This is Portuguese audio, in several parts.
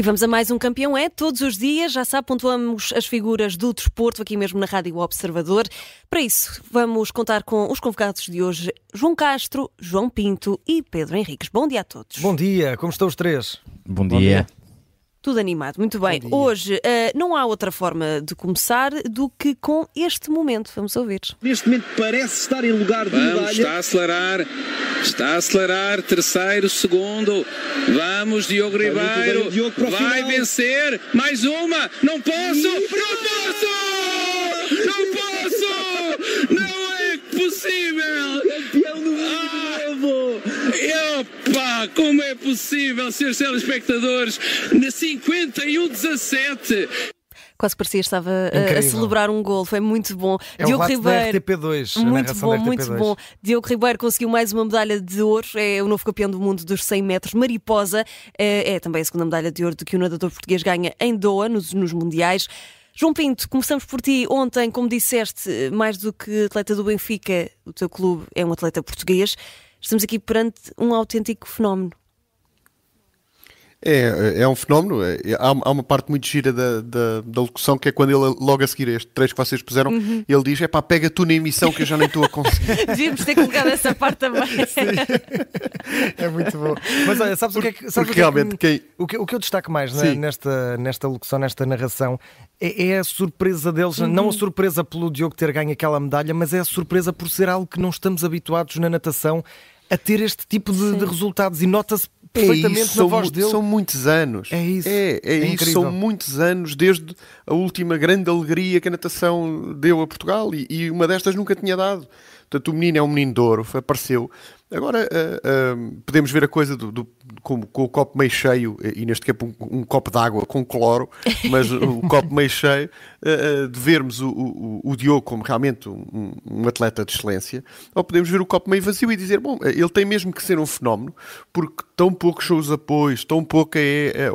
E vamos a mais um campeão é todos os dias, já sabe, pontuamos as figuras do desporto aqui mesmo na Rádio Observador. Para isso, vamos contar com os convocados de hoje, João Castro, João Pinto e Pedro Henriques. Bom dia a todos. Bom dia, como estão os três? Bom dia. Bom dia. Tudo animado, muito bem. Hoje uh, não há outra forma de começar do que com este momento. Vamos ouvir. Neste momento parece estar em lugar de Vamos, medalha. Está a acelerar, está a acelerar. Terceiro, segundo. Vamos, Diogo Ribeiro. Bem, Diogo vai vencer. Mais uma. Não posso. Não posso. Não posso. Não é possível. Campeão do mundo ah, Como é possível, senhores telespectadores, na 51-17. Quase parecia que estava a, a celebrar um gol, foi muito bom. É Diogo Ribeiro. RTP2, muito bom, muito bom. Diogo Ribeiro conseguiu mais uma medalha de ouro, é o novo campeão do mundo dos 100 metros mariposa. É, é também a segunda medalha de ouro do que o nadador português ganha em Doha, nos, nos Mundiais. João Pinto, começamos por ti. Ontem, como disseste, mais do que atleta do Benfica, o teu clube é um atleta português. Estamos aqui perante um autêntico fenómeno. É, é um fenómeno. É, há, há, uma parte muito gira da, da, da, locução que é quando ele, logo a seguir este trecho que vocês puseram, uhum. ele diz: é pá, pega tu na emissão que eu já nem estou a conseguir. Devíamos ter colocado essa parte também. é muito bom. Mas olha, sabes porque, o que é que. Sabes porque o que, é que, quem... o, que, o que eu destaco mais né, nesta, nesta locução, nesta narração, é, é a surpresa deles. Uhum. Não a surpresa pelo Diogo ter ganho aquela medalha, mas é a surpresa por ser algo que não estamos habituados na natação a ter este tipo de, de resultados e nota-se perfeitamente é isso, na voz são, dele. São muitos anos. É isso. É, é, é isso. Incrível. São muitos anos desde a última grande alegria que a natação deu a Portugal e, e uma destas nunca tinha dado. Portanto, o menino é um menino de ouro, apareceu. Agora, uh, uh, podemos ver a coisa do, do com, com, o copo meio cheio, e neste caso um, um copo de água com cloro, mas o copo meio cheio, de vermos o, o, o, Diogo como realmente um, um, atleta de excelência, ou podemos ver o copo meio vazio e dizer, bom, ele tem mesmo que ser um fenómeno, porque tão poucos são os apoios, tão pouca é, é,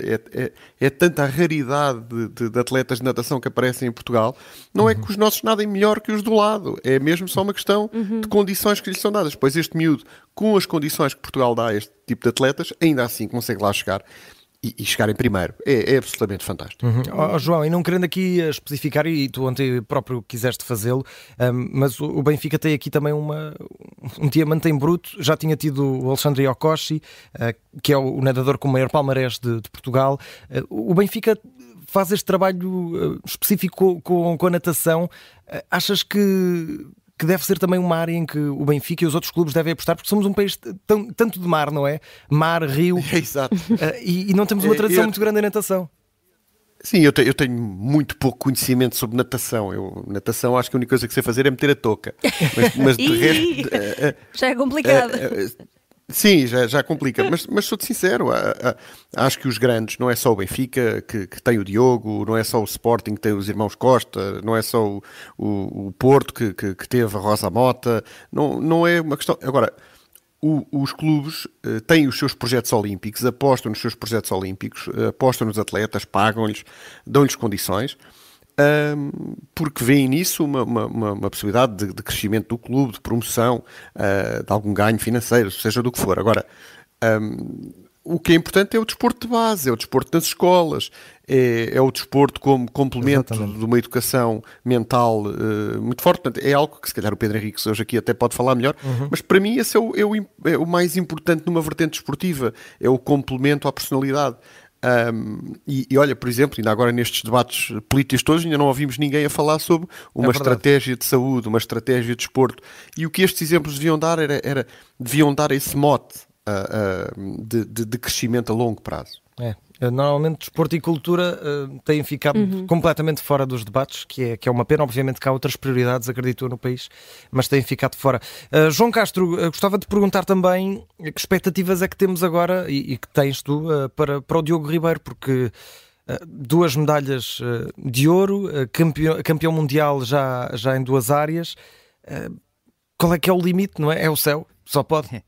é, é, é tanta a raridade de, de, de, atletas de natação que aparecem em Portugal, não uhum. é que os nossos nadem melhor que os do lado, é mesmo só uma questão uhum. de condições que lhes são dadas. Pois este miúdo, com as condições que Portugal dá a este tipo de atletas, ainda assim consegue lá chegar e, e chegar em primeiro. É, é absolutamente fantástico. Uhum. Oh, João, e não querendo aqui especificar, e tu ontem próprio quiseste fazê-lo, um, mas o, Benfica tem aqui também uma, um diamante em bruto. Já tinha tido o Alexandre Yokoshi, uh, que é o, nadador com o maior palmarés de, de Portugal. Uh, o Benfica faz este trabalho uh, específico com, com, com a natação. achas que que deve ser também uma área em que o Benfica e os outros clubes devem apostar, porque somos um país tanto de mar, não é? Mar, rio. É, exato. Uh, e, e, não temos uma é, tradição é, muito grande em natação. Sim, eu, te, eu, tenho muito pouco conhecimento sobre natação. Eu, natação, acho que a única coisa que sei fazer é meter a touca. Mas, mas de resto. Uh, já é complicado. Sim, já, já complica, mas, mas sou-te sincero, a, a, acho que os grandes, não é só o Benfica que, que, tem o Diogo, não é só o Sporting que tem os irmãos Costa, não é só o, o, o Porto que, que, que, teve a Rosa Mota, não, não é uma questão. Agora, o, os clubes uh, têm os seus projetos olímpicos, apostam nos seus projetos olímpicos, uh, apostam nos atletas, pagam-lhes, dão-lhes condições um, porque veem nisso uma, uma, uma possibilidade de, de, crescimento do clube, de promoção, uh, de algum ganho financeiro, seja do que for. Agora, um, o que é importante é o desporto de base, é o desporto nas escolas, é, é o desporto como complemento Exatamente. de uma educação mental uh, muito forte. Portanto, é algo que se calhar o Pedro Henrique hoje aqui até pode falar melhor, uhum. mas para mim esse é o, é o, é o mais importante numa vertente desportiva, é o complemento à personalidade. Um, e, e, olha, por exemplo, ainda agora nestes debates políticos todos, ainda não ouvimos ninguém a falar sobre uma é estratégia de saúde, uma estratégia de desporto. E o que estes exemplos deviam dar era, era deviam dar esse mote uh, uh, de, de, de, crescimento a longo prazo. É. Eh, normalmente desporto e cultura uh, têm ficado uhum. completamente fora dos debates, que é, que é uma pena. Obviamente que há outras prioridades, acredito, no país, mas têm ficado fora. Uh, João Castro, uh, gostava de perguntar também que expectativas é que temos agora e, e que tens tu para, para o Diogo Ribeiro, porque duas medalhas de ouro, campeão, campeão mundial já, já em duas áreas. qual é que é o limite, não é? É o céu? Só pode. É,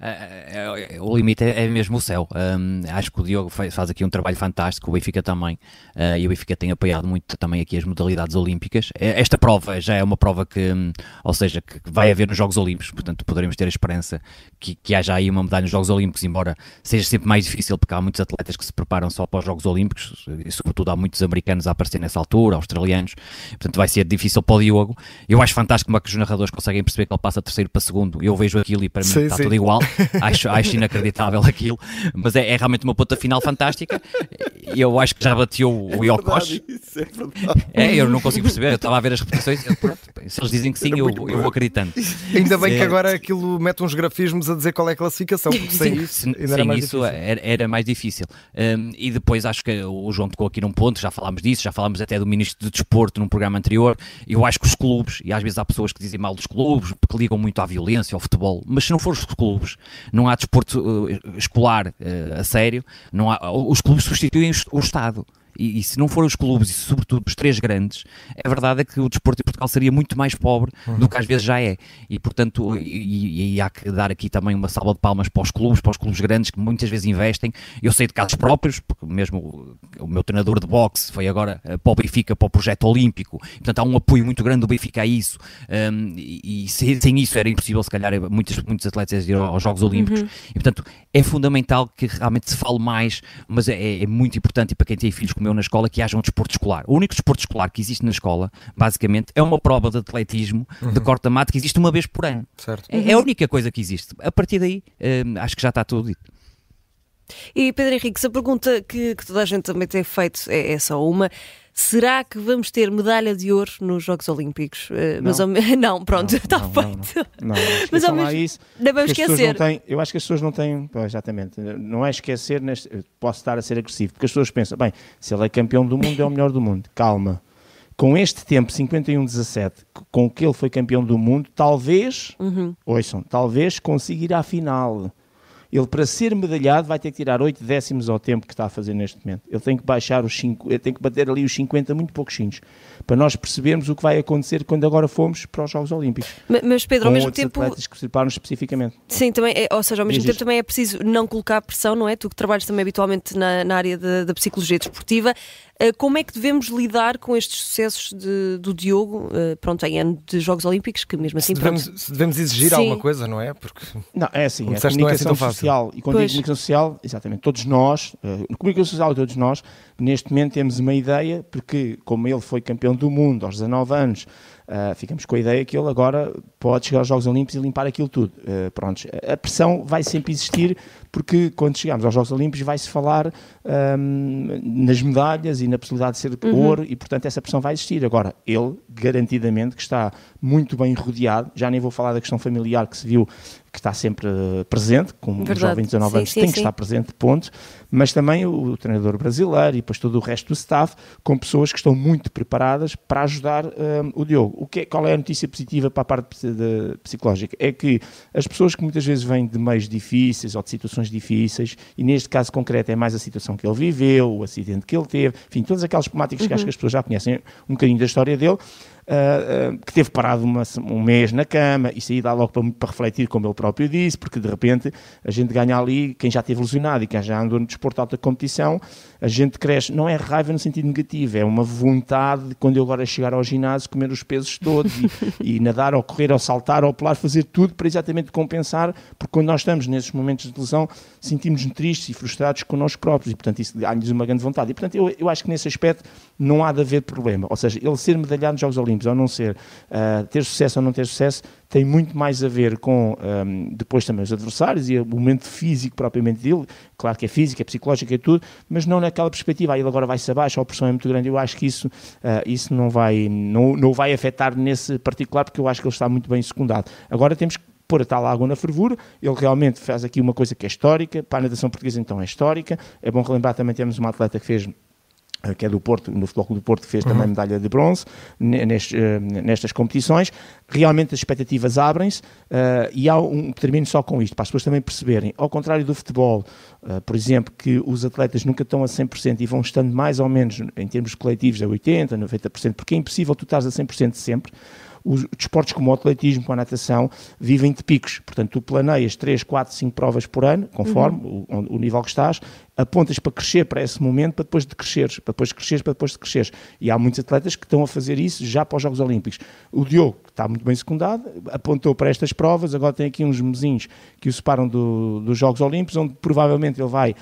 é, é, o limite é, mesmo o céu. Um, acho que o Diogo faz, faz, aqui um trabalho fantástico, o Benfica também, uh, e o Benfica tem apoiado muito também aqui as modalidades olímpicas. Esta prova já é uma prova que, um, ou seja, que vai haver nos Jogos Olímpicos, portanto poderemos ter a esperança que, que haja aí uma medalha nos Jogos Olímpicos, embora seja sempre mais difícil, porque há muitos atletas que se preparam só para os Jogos Olímpicos, e sobretudo há muitos americanos a aparecer nessa altura, australianos, portanto vai ser difícil para o Diogo. Eu acho fantástico como é que os narradores conseguem perceber que ele passa terceiro para segundo. Eu vejo e para mim Sim, está sim. tudo igual. Acho, acho inacreditável aquilo, mas é, é realmente uma ponta final fantástica. Eu acho que já bateu o. Isso é verdade. É, eu não consigo perceber. Eu estava a ver as repetições. eu, pronto, se eles dizem que sim, eu, eu vou acreditando. Ainda bem que É. agora aquilo mete uns grafismos a dizer qual é a classificação, porque sem isso Sem, ainda sem era mais isso difícil. era, era mais difícil. Um, e depois acho que o João tocou aqui num ponto, já falámos disso, já falámos até do Ministro do Desporto num programa anterior. Eu acho que os clubes, e às vezes há pessoas que dizem mal dos clubes, porque ligam muito à violência, ao futebol, mas se não for os clubes, não há desporto uh, escolar uh, a sério, não há, os clubes substituem o Estado. E, e se não forem os clubes, e sobretudo os três grandes, a verdade é que o desporto em Portugal seria muito mais pobre do que às vezes já é. E portanto, e, e há que dar aqui também uma salva de palmas para os clubes, para os clubes grandes que muitas vezes investem. Eu sei de casos próprios, porque mesmo o, o meu treinador de boxe foi agora eh, para o Benfica, para o projeto olímpico. Portanto, há um apoio muito grande do Benfica a isso. Um, e e sem, sem isso era impossível, se calhar, muitos, muitos atletas ir aos Jogos Olímpicos. E portanto, é fundamental que realmente se fale mais, mas é, é muito importante, e para quem tem filhos como eu na escola, que haja um desporto escolar. O único desporto escolar que existe na escola, basicamente, é uma prova de atletismo de corta-mato que existe uma vez por ano. Certo. É, é a única coisa que existe. A partir daí, hum, acho que já está tudo dito. E Pedro Henrique, se a pergunta que, que toda a gente também tem feito é, é só uma. Será que vamos ter medalha de ouro nos Jogos Olímpicos? Eh, Mas ao me- não, pronto, está não, não, feito. Não, não, não Mas ao mesmo- isso. Não vamos não esquecer. têm- eu acho que as pessoas não têm. pois, exatamente. Não é esquecer. Neste, posso estar a ser agressivo. Porque as pessoas pensam, bem, se ele é campeão do mundo, é o melhor do mundo. Calma. Com este tempo, 51-17, com o que ele foi campeão do mundo, talvez, Uhum. ouçam, talvez consiga ir à final. Ele, para ser medalhado, vai ter que tirar 8 décimos ao tempo que está a fazer neste momento. Ele tem que baixar os 5, ele tem que bater ali os 50, muito pouquinhos, para nós percebermos o que vai acontecer quando agora formos para os Jogos Olímpicos. Ma- Mas Pedro, ao mesmo tempo. preparam especificamente. Sim, também, é- ou seja, ao mesmo Diz tempo isto. também é preciso não colocar pressão, não é? Tu que trabalhas também habitualmente na, na área da, da psicologia desportiva, como é que devemos lidar com estes sucessos de- do Diogo, eh, pronto, em ano de Jogos Olímpicos, que mesmo assim, Se pronto, devemos, se devemos exigir Sim. alguma coisa, não é? Porque Não, é assim, a não é assim comunicação tão fácil. social, e quando Pois. digo comunicação social, exatamente, todos nós, eh, a comunicação social e todos nós, neste momento temos uma ideia, porque como ele foi campeão do mundo aos 19 anos, ah, ficamos com a ideia que ele agora pode chegar aos Jogos Olímpicos e limpar aquilo tudo. Eh, prontos, a pressão vai sempre existir, porque quando chegamos aos Jogos Olímpicos vai-se falar ahm, nas medalhas e na possibilidade de ser ouro, e portanto essa pressão vai existir. Agora, ele, garantidamente, que está muito bem rodeado, já nem vou falar da questão familiar que se viu que está sempre eh, presente, como um Verdade. jovem de 19 Sim, anos sim, tem que sim. estar presente, ponto, mas também o, o treinador brasileiro e depois todo o resto do staff, com pessoas que estão muito preparadas para ajudar ahm, o Diogo. O que é- qual é a notícia positiva para a parte de- psicológica? É que as pessoas que muitas vezes vêm de meios difíceis ou de situações difíceis, e neste caso concreto é mais a situação que ele viveu, o acidente que ele teve, enfim, todas aquelas temáticas que acho que as pessoas já conhecem um bocadinho da história dele, ah, que teve parado uma um mês na cama, isso aí dá logo para, para refletir, como ele próprio disse, porque de repente a gente ganha ali, quem já teve lesionado e quem já andou no desporto de alta competição, a gente cresce, não é raiva no sentido negativo, é uma vontade de quando eu agora chegar ao ginásio comer os pesos todos e, e nadar ou correr ou saltar ou pular, fazer tudo para exatamente compensar, porque quando nós estamos nesses momentos de lesão sentimos-nos tristes e frustrados connosco próprios e portanto isso dá-lhes uma grande vontade. E portanto eu, eu acho que nesse aspecto não há de haver problema, ou seja, ele ser medalhado nos Jogos Olímpicos ou não ser, ah, ter sucesso ou não ter sucesso tem muito mais a ver com ahm, depois também os adversários e o momento físico propriamente dele, claro que é físico, é psicológico, é tudo, mas não naquela perspectiva, aí ele agora vai-se abaixo, a pressão é muito grande, eu acho que isso, ah, isso não, vai, não, não vai afetar nesse particular, porque eu acho que ele está muito bem secundado. Agora temos que pôr a tal água na fervura, ele realmente faz aqui uma coisa que é histórica, para a natação portuguesa então é histórica, é bom relembrar também temos uma atleta que fez que é do Porto, no Futebol Clube do Porto, que fez também medalha de bronze nestes, eh, nestas competições. Realmente as expectativas abrem-se eh, e há um, termino só com isto, para as pessoas também perceberem, ao contrário do futebol, eh, por exemplo, que os atletas nunca estão a 100% e vão estando mais ou menos, em termos coletivos, a 80%, 90%, porque é impossível tu estás a 100% sempre. Os desportos como o atletismo, como a natação, vivem de picos. Portanto, tu planeias 3, 4, 5 provas por ano, conforme o, o nível que estás, apontas para crescer para esse momento, para depois de cresceres, para depois de cresceres, para depois de cresceres. E há muitos atletas que estão a fazer isso já para os Jogos Olímpicos. O Diogo, que está muito bem secundado, apontou para estas provas, agora tem aqui uns mesinhos que o separam do, dos Jogos Olímpicos, onde provavelmente ele vai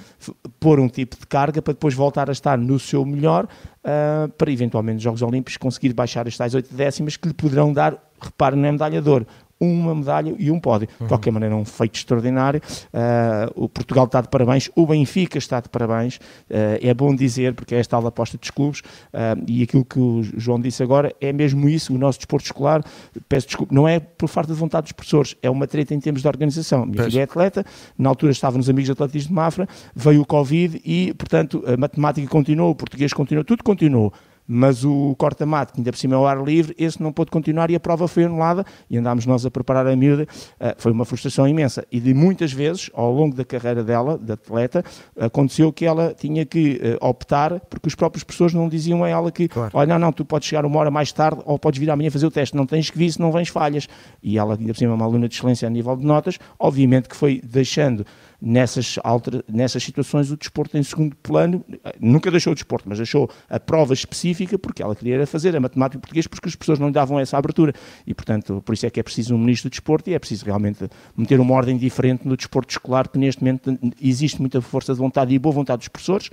pôr um tipo de carga para depois voltar a estar no seu melhor, uh, para eventualmente nos Jogos Olímpicos conseguir baixar as tais 8 décimas que lhe poderão dar, repare, não é medalha de ouro, uma medalha e um pódio. De qualquer maneira, um feito extraordinário. Uh, o Portugal está de parabéns, o Benfica está de parabéns. Uh, é bom dizer, porque é esta aula aposta dos clubes, uh, e aquilo que o João disse agora é mesmo isso. O nosso desporto escolar, peço desculpa, não é por falta de vontade dos professores, é uma treta em termos de organização. Minha filha é atleta, na altura estava nos Amigos de Atletismo de Mafra, veio o Covid e, portanto, a matemática continuou, o português continuou, tudo continuou mas o corta-mato, que ainda por cima é ao ar livre, esse não pôde continuar e a prova foi anulada e andámos nós a preparar a miúda. Uh, foi uma frustração imensa. E de muitas vezes, ao longo da carreira dela, da atleta, aconteceu que ela tinha que uh, optar, porque os próprios professores não diziam a ela que, claro. olha, não, não, tu podes chegar uma hora mais tarde ou podes vir amanhã fazer o teste, não tens que vir se não vens falhas. E ela, ainda por cima, é uma aluna de excelência a nível de notas, obviamente que foi deixando nessas, alter, nessas situações o desporto em segundo plano, nunca deixou o desporto, mas deixou a prova específica porque ela queria fazer a matemática português porque as pessoas não lhe davam essa abertura e portanto por isso é que é preciso um ministro do desporto e é preciso realmente meter uma ordem diferente no desporto escolar que neste momento existe muita força de vontade e boa vontade dos professores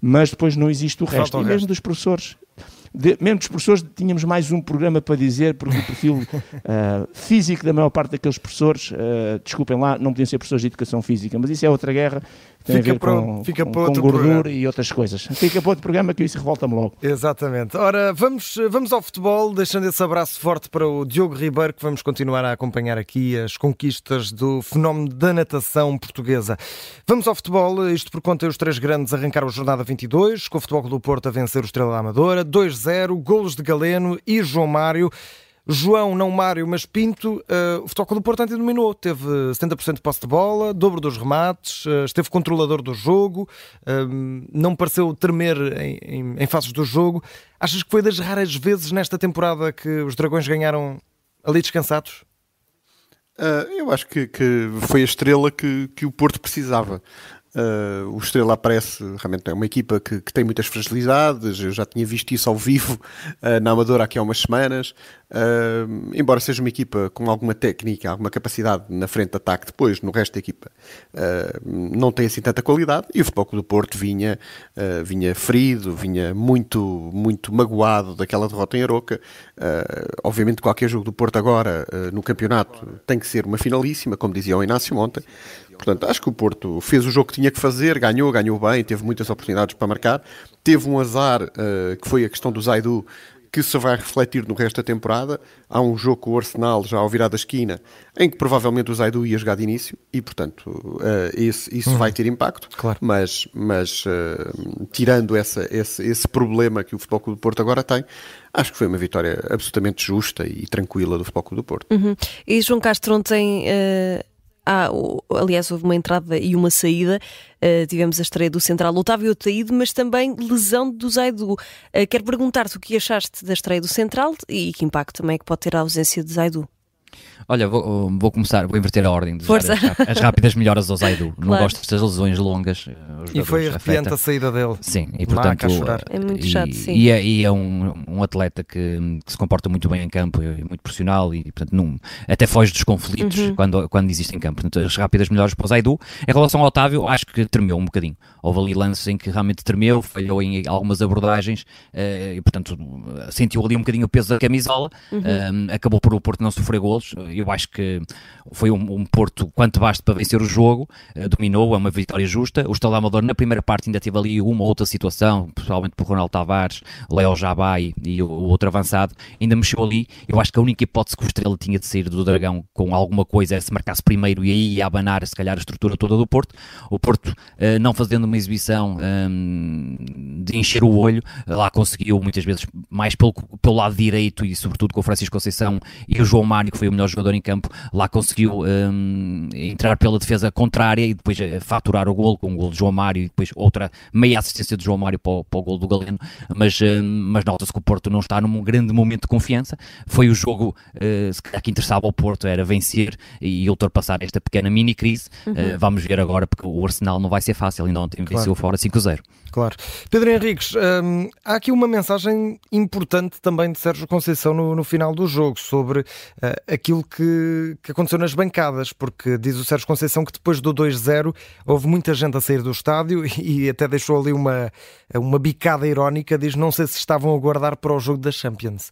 mas depois não existe o resto, e mesmo resto. dos professores de, mesmo dos professores, tínhamos mais um programa para dizer, porque o perfil uh, físico da maior parte daqueles professores, uh, desculpem lá, não podiam ser professores de educação física, mas isso é outra guerra tem fica a ver para, com, fica com, com gordura programa. e outras coisas. Fica para outro programa que isso revolta-me logo. Exatamente. Ora, vamos, vamos ao futebol, deixando esse abraço forte para o Diogo Ribeiro, que vamos continuar a acompanhar aqui as conquistas do fenómeno da natação portuguesa. Vamos ao futebol, isto por conta os três grandes arrancaram a jornada 22, com o Futebol do Porto a vencer o Estrela da Amadora, 2-0, golos de Galeno e João Mário. João, não Mário, mas Pinto, uh, o Futebol do Porto antes dominou. Teve 70% de posse de bola, dobro dos remates, uh, esteve controlador do jogo, uh, não pareceu tremer em, em, em fases do jogo. Achas que foi das raras vezes nesta temporada que os Dragões ganharam ali descansados? eu acho que, que, foi a estrela que, que o Porto precisava. Uh, o Estrela aparece, realmente é uma equipa que, que, tem muitas fragilidades. Eu já tinha visto isso ao vivo uh, na Amadora aqui há umas semanas. Uh, embora seja uma equipa com alguma técnica, alguma capacidade na frente de ataque, depois no resto da equipa não tem assim tanta qualidade. E o Futebol do Porto vinha, vinha ferido, vinha muito, muito magoado daquela derrota em Aroca. obviamente, qualquer jogo do Porto agora no campeonato tem que ser uma finalíssima, como dizia o Inácio ontem. Portanto, acho que o Porto fez o jogo que tinha que fazer, ganhou, ganhou bem, teve muitas oportunidades para marcar. Teve um azar, uh, que foi a questão do Zaidu, que se vai refletir no resto da temporada. Há um jogo com o Arsenal já ao virar da esquina, em que provavelmente o Zaidu ia jogar de início e, portanto, uh, esse, isso vai ter impacto. Claro. Mas, mas uh, tirando essa, esse, esse problema que o Futebol Clube do Porto agora tem, acho que foi uma vitória absolutamente justa e tranquila do Futebol Clube do Porto. Uhum. E João Castro ontem há, aliás, houve uma entrada e uma saída. Uh, tivemos a estreia do Central Otávio Otaíde, mas também lesão do Zaidu. Uh, quero perguntar-te o que achaste da estreia do Central e que impacto também é que pode ter a ausência de Zaidu. Olha, vou, vou, começar, vou inverter a ordem de Força. As, as, rápidas melhoras ao Zaidu. Claro. Não gosto destas lesões longas. E foi arrepiante a saída dele. Sim, e portanto. É muito chato, sim. E é, e é um, um, atleta que, que, se comporta muito bem em campo, é muito profissional e, portanto, não, até foge dos conflitos uhum. quando, quando existe em campo. Portanto, as rápidas melhoras para o Zaidu. Em relação ao Otávio, acho que tremeu um bocadinho. Houve ali lances em que realmente tremeu, falhou em algumas abordagens uh, e, portanto, sentiu ali um bocadinho o peso da camisola. Uhum. Uh, acabou por o Porto não sofrer golos. Eu acho que foi um, um Porto quanto basta para vencer o jogo, uh, dominou, é uma vitória justa. O Estoril Amador na primeira parte ainda teve ali uma outra situação, principalmente por Ronaldo Tavares, Léo Jabai e o, outro avançado, ainda mexeu ali. Eu acho que a única hipótese que o Estrela tinha de sair do Dragão com alguma coisa era se marcasse primeiro e aí ia abanar, se calhar, a estrutura toda do Porto. O Porto, uh, não fazendo uma exibição um, de encher o olho, lá conseguiu muitas vezes mais pelo, pelo lado direito e sobretudo com o Francisco Conceição e o João Mário, que foi foi o melhor jogador em campo, lá conseguiu um, entrar pela defesa contrária e depois uh, faturar o gol com o gol de João Mário e depois outra meia assistência de João Mário para o, para o gol do Galeno, mas, uh, mas nota-se que o Porto não está num grande momento de confiança. Foi o jogo uh, se calhar que interessava ao Porto, era vencer e ultrapassar esta pequena mini crise. Uhum. Uh, vamos ver agora, porque o Arsenal não vai ser fácil, ainda ontem claro. venceu fora 5-0. Claro. Pedro Henriques, hum, há aqui uma mensagem importante também de Sérgio Conceição no, no final do jogo sobre uh, aquilo que, que aconteceu nas bancadas, porque diz o Sérgio Conceição que depois do 2-0 houve muita gente a sair do estádio e até deixou ali uma, uma bicada irónica, diz não sei se estavam a guardar para o jogo da Champions.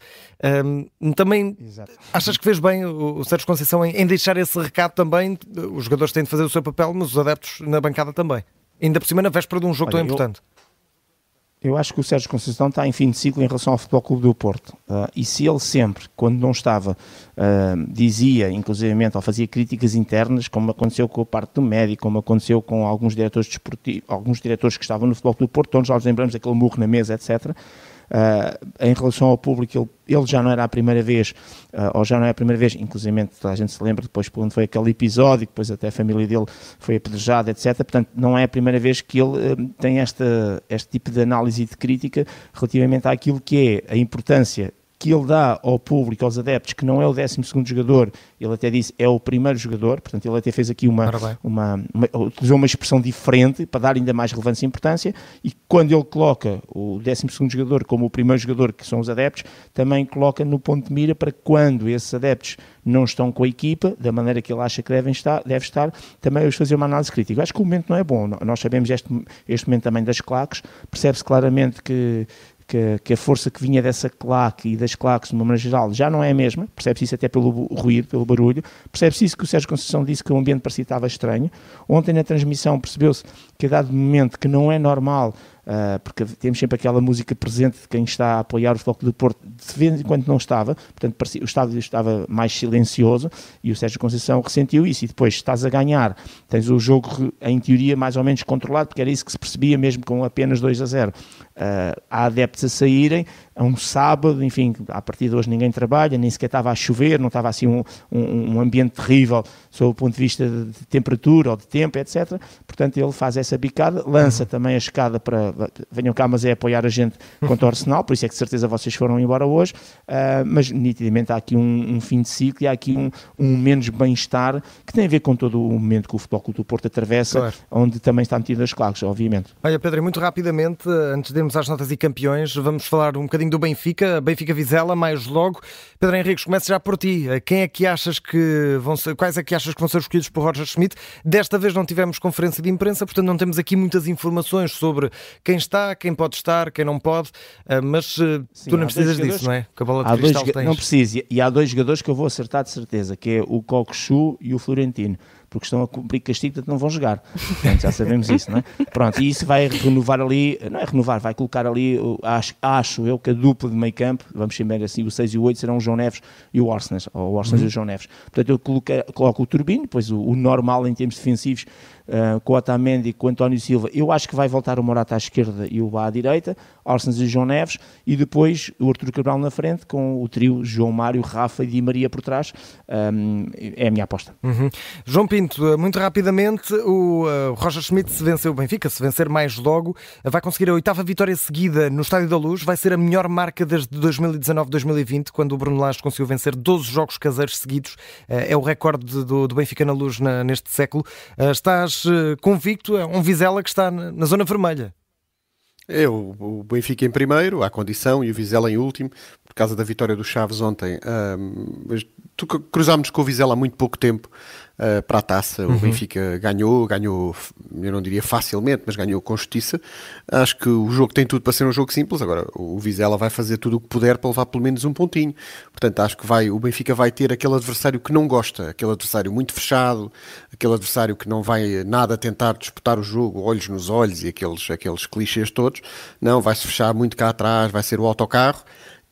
Um, também Exato. achas que fez bem o, o Sérgio Conceição em, em deixar esse recado também? Os jogadores têm de fazer o seu papel, mas os adeptos na bancada também. Ainda por cima na véspera de um jogo Olha, tão importante. Eu, eu, acho que o Sérgio Conceição está em fim de ciclo em relação ao Futebol Clube do Porto. Uh, e se ele sempre, quando não estava, uh, dizia, inclusivamente, ou fazia críticas internas, como aconteceu com a parte do médico, como aconteceu com alguns diretores desportivos, alguns diretores que estavam no Futebol Clube do Porto, todos nós lembramos daquele murro na mesa, etc., Uh, em relação ao público, ele, ele, já não era a primeira vez, uh, ou já não é a primeira vez, inclusive a gente se lembra depois quando foi aquele episódio, depois até a família dele foi apedrejada, etc. Portanto, não é a primeira vez que ele uh, tem esta, este tipo de análise e de crítica relativamente àquilo que é a importância que ele dá ao público, aos adeptos, que não é o 12 jogador, ele até disse é o primeiro jogador, portanto ele até fez aqui uma, uma, uma, utilizou uma expressão diferente para dar ainda mais relevância e importância, e quando ele coloca o 12 jogador como o primeiro jogador, que são os adeptos, também coloca no ponto de mira para quando esses adeptos não estão com a equipa, da maneira que ele acha que devem estar, deve estar, também os fazer uma análise crítica. Eu acho que o momento não é bom, nós sabemos este, este momento também das claques, percebe-se claramente que que, que, a força que vinha dessa claque e das claques, de uma maneira geral, já não é a mesma, percebe-se isso até pelo ruído, pelo barulho, percebe-se isso que o Sérgio Conceição disse que o ambiente parecia estava estranho. Ontem na transmissão percebeu-se que a dado momento que não é normal Uh, porque temos sempre aquela música presente de quem está a apoiar o Futebol do Porto, de vez em quando não estava, portanto parecia, o estádio estava mais silencioso e o Sérgio Conceição ressentiu isso e depois estás a ganhar, tens o jogo em teoria mais ou menos controlado, porque era isso que se percebia mesmo com apenas 2 a 0. Uh, ah, há adeptos a saírem, a um sábado, enfim, a partir de hoje ninguém trabalha, nem sequer estava a chover, não estava assim um, um, um ambiente terrível sob o ponto de vista de, temperatura ou de tempo, etc. Portanto, ele faz essa bicada, lança uhum. também a escada para venham cá, mas é apoiar a gente contra o Arsenal, por isso é que de certeza vocês foram embora hoje, uh, mas nitidamente há aqui um, um, fim de ciclo e há aqui um, um menos bem-estar que tem a ver com todo o momento que o Futebol Clube do Porto atravessa, claro. onde também está metido as claques, obviamente. Olha, Pedro, muito rapidamente, antes de irmos às notas e campeões, vamos falar um bocadinho do Benfica, Benfica Vizela, mais logo. Pedro Henriques, começa já por ti. Quem é que achas que vão ser, quais é que achas que vão ser escolhidos por Roger Schmidt? Desta vez não tivemos conferência de imprensa, portanto não temos aqui muitas informações sobre quem está, quem pode estar, quem não pode, ah, mas ah, Sim, tu não precisas disso, não é? Que a bola de há cristal dois, tens. Não preciso, e há dois jogadores que eu vou acertar de certeza, que é o Cocosu e o Florentino porque estão a cumprir castigo, portanto não vão jogar. Portanto, já sabemos isso, não é? Pronto, e isso vai renovar ali, não é renovar, vai colocar ali, acho, acho eu que a dupla de meio campo, vamos chamar assim, o 6 e o 8 serão o João Neves e o Orsnes, ou o Orsnes uhum. e o João Neves. Portanto, eu coloco, coloco o Turbino, depois o, o normal em termos defensivos, uh, com o Otamendi e com o António Silva, eu acho que vai voltar o Morata à esquerda e o Bá à direita, Orsens e João Neves, e depois o Arturo Cabral na frente, com o trio João Mário, Rafa e Di Maria por trás. Um, é a minha aposta. Uhum. João Pinto, muito rapidamente, o uh, Roger Schmidt se venceu o Benfica, se vencer mais logo, vai conseguir a oitava vitória seguida no Estádio da Luz, vai ser a melhor marca desde 2019-2020, quando o Bruno Lage conseguiu vencer 12 jogos caseiros seguidos. Uh, é o recorde do, do Benfica na Luz na, neste século. Uh, estás convicto? É um Vizela que está na zona vermelha. É o, o Benfica em primeiro, à condição, e o Vizela em último, por causa da vitória do Chaves ontem. Um, mas tu cruzámos com o Vizela há muito pouco tempo uh, para a taça. Uhum. O Benfica ganhou, ganhou, eu não diria facilmente, mas ganhou com justiça. Acho que o jogo tem tudo para ser um jogo simples. Agora, o Vizela vai fazer tudo o que puder para levar pelo menos um pontinho. Portanto, acho que vai, o Benfica vai ter aquele adversário que não gosta, aquele adversário muito fechado, aquele adversário que não vai nada tentar disputar o jogo, olhos nos olhos e aqueles, aqueles clichês todos. Não, vai se fechar muito cá atrás, vai ser o autocarro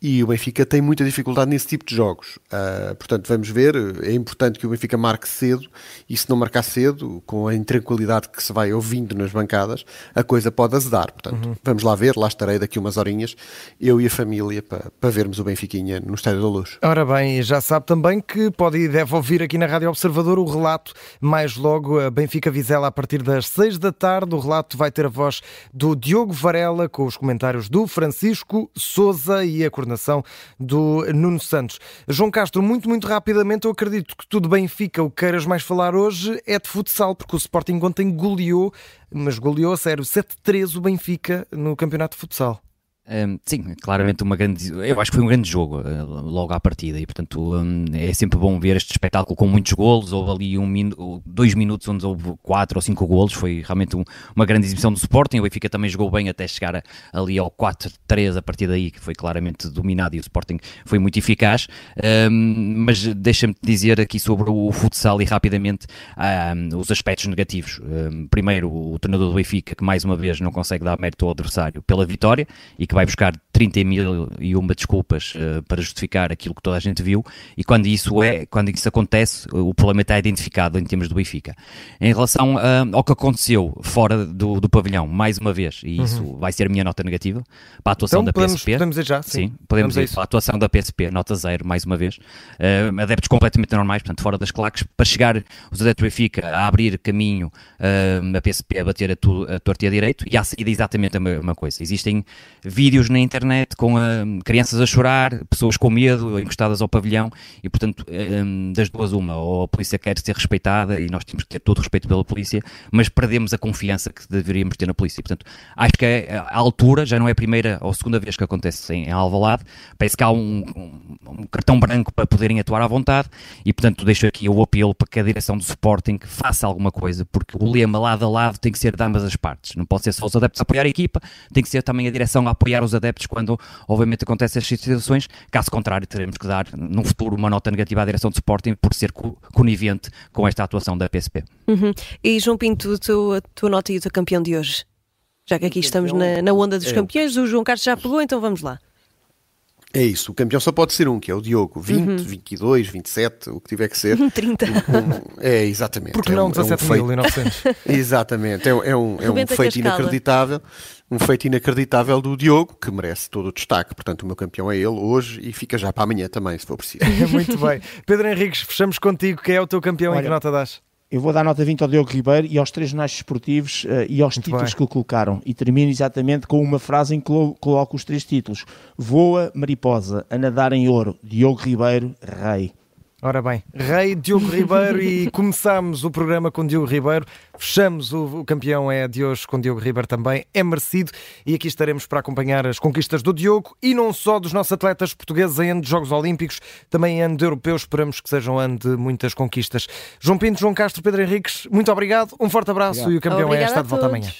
e o Benfica tem muita dificuldade nesse tipo de jogos. Uh, portanto, vamos ver. É importante que o Benfica marque cedo e se não marcar cedo, com a intranquilidade que se vai ouvindo nas bancadas, a coisa pode azedar. Portanto, uhum. vamos lá ver. Lá estarei daqui umas horinhas, eu e a família, para, para vermos o Benfiquinha no Estádio da Luz. Ora bem, já sabe também que pode e deve ouvir aqui na Rádio Observador o relato mais logo a Benfica Vizela a partir das 6 da tarde. O relato vai ter a voz do Diogo Varela com os comentários do Francisco Souza e a coordenação do Nuno Santos. João Castro, muito, muito rapidamente, eu acredito que tudo bem fica. O que queiras mais falar hoje é de futsal, porque o Sporting ontem goleou, mas goleou a sério 7-3 o Benfica no campeonato de futsal. Um, sim, claramente uma grande. Eu acho que foi um grande jogo uh, logo à partida e, portanto, um, é sempre bom ver este espetáculo com muitos golos. Houve ali um minu dois minutos onde houve quatro ou cinco golos. Foi realmente um, uma grande exibição do Sporting. O Benfica também jogou bem até chegar ali ao 4-3 a partir daí, que foi claramente dominado e o Sporting foi muito eficaz. Mas deixa-me dizer aqui sobre o futsal e rapidamente os aspectos negativos. primeiro, o treinador do Benfica, que mais uma vez não consegue dar mérito ao adversário pela vitória e que que vai buscar 30 mil e uma desculpas uh, para justificar aquilo que toda a gente viu, e quando isso é, quando isso acontece, o problema está identificado em termos do Benfica. Em relação uh, ao que aconteceu fora do, do pavilhão, mais uma vez, e isso uhum. vai ser a minha nota negativa, para a atuação então, da podemos, PSP. Podemos ir já? Sim, sim podemos ir para a atuação da PSP, nota zero, mais uma vez. Uh, adeptos completamente normais, portanto, fora das claques, para chegar os adeptos do Benfica a abrir caminho uh, a PSP a bater a, tu, a torta e a direito, e à saída exatamente a mesma coisa. Existem vídeos na internet com uh, crianças a chorar, pessoas com medo, encostadas ao pavilhão, e portanto, um, das duas, uma, ou a polícia quer ser respeitada, e nós temos que ter todo o respeito pela polícia, mas perdemos a confiança que deveríamos ter na polícia. portanto, acho que é, a altura, já não é a primeira ou segunda vez que acontece em, em Alvalade, parece que há um, um, um, cartão branco para poderem atuar à vontade, e portanto, deixo aqui o apelo para que a direção do Sporting faça alguma coisa, porque o lema lado a lado tem que ser de ambas as partes, não pode ser só os adeptos a apoiar a equipa, tem que ser também a direção a apoiar os adeptos quando, obviamente, acontecem estas situações. Caso contrário, teremos que dar, no futuro, uma nota negativa à direção do Sporting por ser conivente com esta atuação da PSP. Uhum. E, João Pinto, tu, a tua nota e o teu campeão de hoje? Já que aqui estamos na, na onda dos é. campeões, o João Carlos já pegou, então vamos lá. É isso, o campeão só pode ser um, que é o Diogo. 20, uhum. 22, 27, o que tiver que ser. 30. Um, é, exatamente. Porque é não 17.900? É um exatamente, é, é um, é um feito inacreditável. Um feito inacreditável do Diogo, que merece todo o destaque. Portanto, o meu campeão é ele hoje e fica já para amanhã também, se for preciso. Muito bem. Pedro Henriques, fechamos contigo. Quem é o teu campeão Olha, e que nota das? Eu vou dar nota 20 ao Diogo Ribeiro e aos três jornais esportivos uh, e aos Muito títulos bem. que o colocaram. E termino exatamente com uma frase em que coloco os três títulos. Voa mariposa a nadar em ouro. Diogo Ribeiro, rei. Ora bem, Rei Diogo Ribeiro e começamos o programa com Diogo Ribeiro, fechamos o, o, campeão é de hoje com Diogo Ribeiro também, é merecido e aqui estaremos para acompanhar as conquistas do Diogo e não só dos nossos atletas portugueses em ano de Jogos Olímpicos, também em ano de Europeus, esperamos que sejam ano de muitas conquistas. João Pinto, João Castro, Pedro Henriques, muito obrigado, um forte abraço obrigado. e o campeão é Obrigada é esta de volta amanhã.